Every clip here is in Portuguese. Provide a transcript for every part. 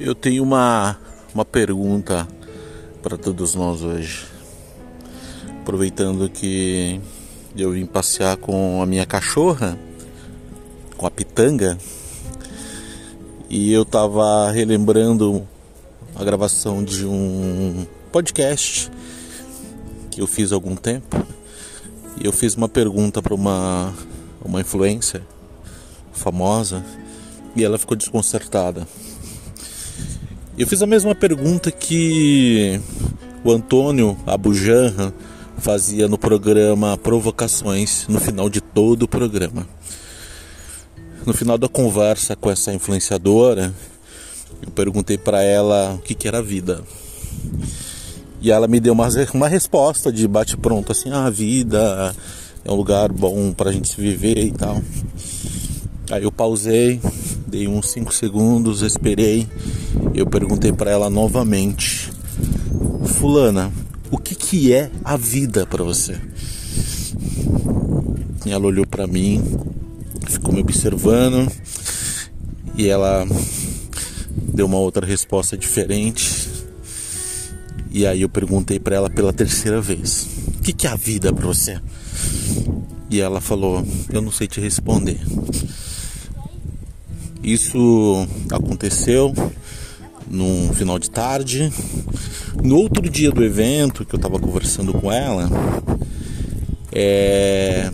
Eu tenho uma, uma pergunta para todos nós hoje. Aproveitando que eu vim passear com a minha cachorra, com a pitanga, e eu tava relembrando a gravação de um podcast que eu fiz há algum tempo. E eu fiz uma pergunta para uma, uma influencer famosa e ela ficou desconcertada. Eu fiz a mesma pergunta que o Antônio Abujanra fazia no programa Provocações, no final de todo o programa. No final da conversa com essa influenciadora, eu perguntei para ela o que, que era a vida. E ela me deu uma, uma resposta de bate-pronto, assim: ah, a vida é um lugar bom para a gente viver e tal. Aí eu pausei, dei uns 5 segundos, esperei. Eu perguntei para ela novamente: Fulana, o que, que é a vida para você? E ela olhou para mim, ficou me observando e ela deu uma outra resposta diferente. E aí eu perguntei para ela pela terceira vez: O que, que é a vida para você? E ela falou: Eu não sei te responder. Isso aconteceu num final de tarde. No outro dia do evento que eu estava conversando com ela, é...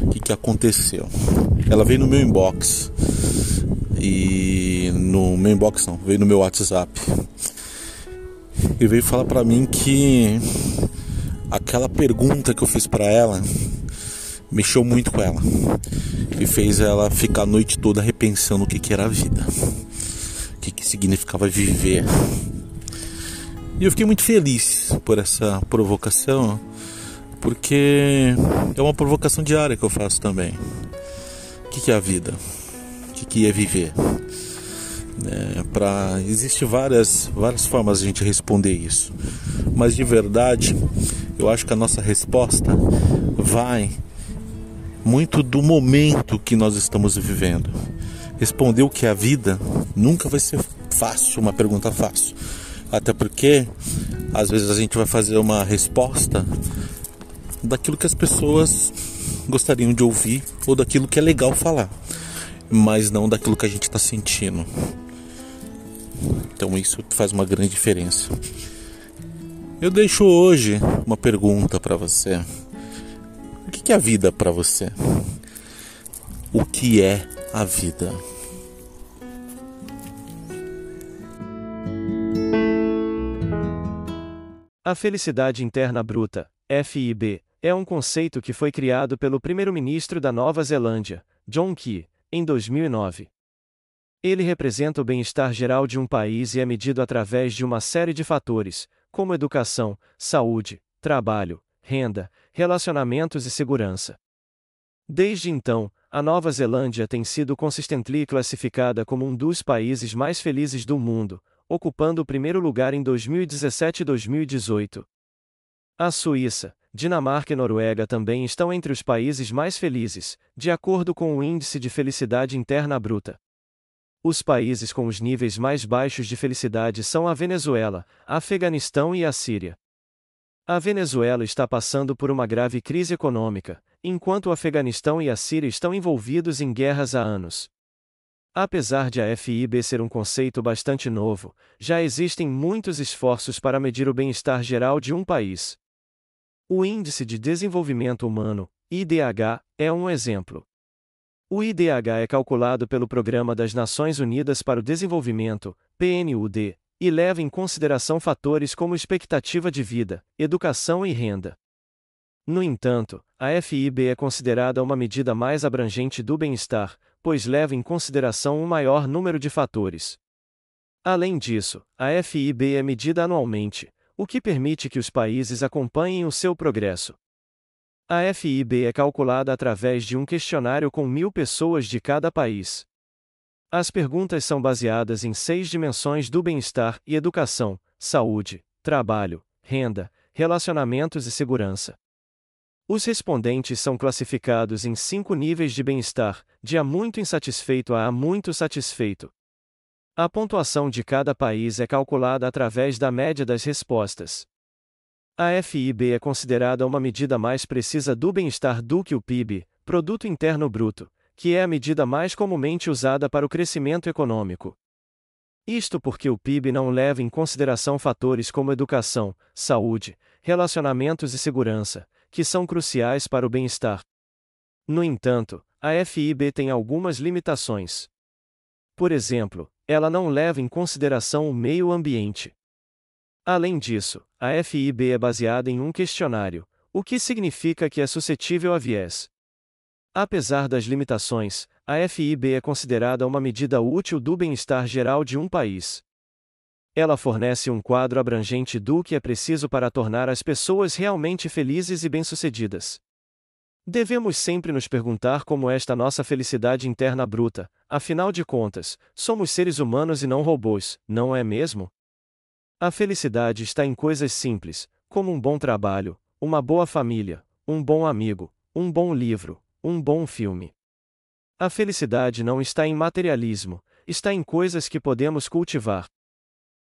o que, que aconteceu? Ela veio no meu inbox e no meu inbox não, veio no meu WhatsApp e veio falar para mim que aquela pergunta que eu fiz para ela mexeu muito com ela e fez ela ficar a noite toda repensando o que, que era a vida, o que, que significava viver. E eu fiquei muito feliz por essa provocação, porque é uma provocação diária que eu faço também. O que, que é a vida? O que, que é viver? É, para existe várias várias formas de a gente responder isso mas de verdade eu acho que a nossa resposta vai muito do momento que nós estamos vivendo. Responder o que a vida nunca vai ser fácil, uma pergunta fácil. Até porque às vezes a gente vai fazer uma resposta daquilo que as pessoas gostariam de ouvir ou daquilo que é legal falar, mas não daquilo que a gente está sentindo. Então isso faz uma grande diferença. Eu deixo hoje uma pergunta para você. Que é a vida para você? O que é a vida? A felicidade interna bruta, FIB, é um conceito que foi criado pelo primeiro-ministro da Nova Zelândia, John Key, em 2009. Ele representa o bem-estar geral de um país e é medido através de uma série de fatores, como educação, saúde, trabalho, renda, relacionamentos e segurança. Desde então, a Nova Zelândia tem sido consistently classificada como um dos países mais felizes do mundo, ocupando o primeiro lugar em 2017 e 2018. A Suíça, Dinamarca e Noruega também estão entre os países mais felizes, de acordo com o Índice de Felicidade Interna Bruta. Os países com os níveis mais baixos de felicidade são a Venezuela, Afeganistão e a Síria. A Venezuela está passando por uma grave crise econômica, enquanto o Afeganistão e a Síria estão envolvidos em guerras há anos. Apesar de a FIB ser um conceito bastante novo, já existem muitos esforços para medir o bem-estar geral de um país. O Índice de Desenvolvimento Humano, IDH, é um exemplo. O IDH é calculado pelo Programa das Nações Unidas para o Desenvolvimento, PNUD, e leva em consideração fatores como expectativa de vida, educação e renda. No entanto, a FIB é considerada uma medida mais abrangente do bem-estar, pois leva em consideração um maior número de fatores. Além disso, a FIB é medida anualmente, o que permite que os países acompanhem o seu progresso. A FIB é calculada através de um questionário com mil pessoas de cada país. As perguntas são baseadas em seis dimensões do bem-estar e educação, saúde, trabalho, renda, relacionamentos e segurança. Os respondentes são classificados em cinco níveis de bem-estar, de a muito insatisfeito a a muito satisfeito. A pontuação de cada país é calculada através da média das respostas. A FIB é considerada uma medida mais precisa do bem-estar do que o PIB, Produto Interno Bruto, que é a medida mais comumente usada para o crescimento econômico. Isto porque o PIB não leva em consideração fatores como educação, saúde, relacionamentos e segurança, que são cruciais para o bem-estar. No entanto, a FIB tem algumas limitações. Por exemplo, ela não leva em consideração o meio ambiente. Além disso, a FIB é baseada em um questionário, o que significa que é suscetível a viés. Apesar das limitações, a FIB é considerada uma medida útil do bem-estar geral de um país. Ela fornece um quadro abrangente do que é preciso para tornar as pessoas realmente felizes e bem-sucedidas. Devemos sempre nos perguntar como esta nossa felicidade interna bruta, afinal de contas, somos seres humanos e não robôs, não é mesmo? A felicidade está em coisas simples, como um bom trabalho, uma boa família, um bom amigo, um bom livro, um bom filme. A felicidade não está em materialismo, está em coisas que podemos cultivar.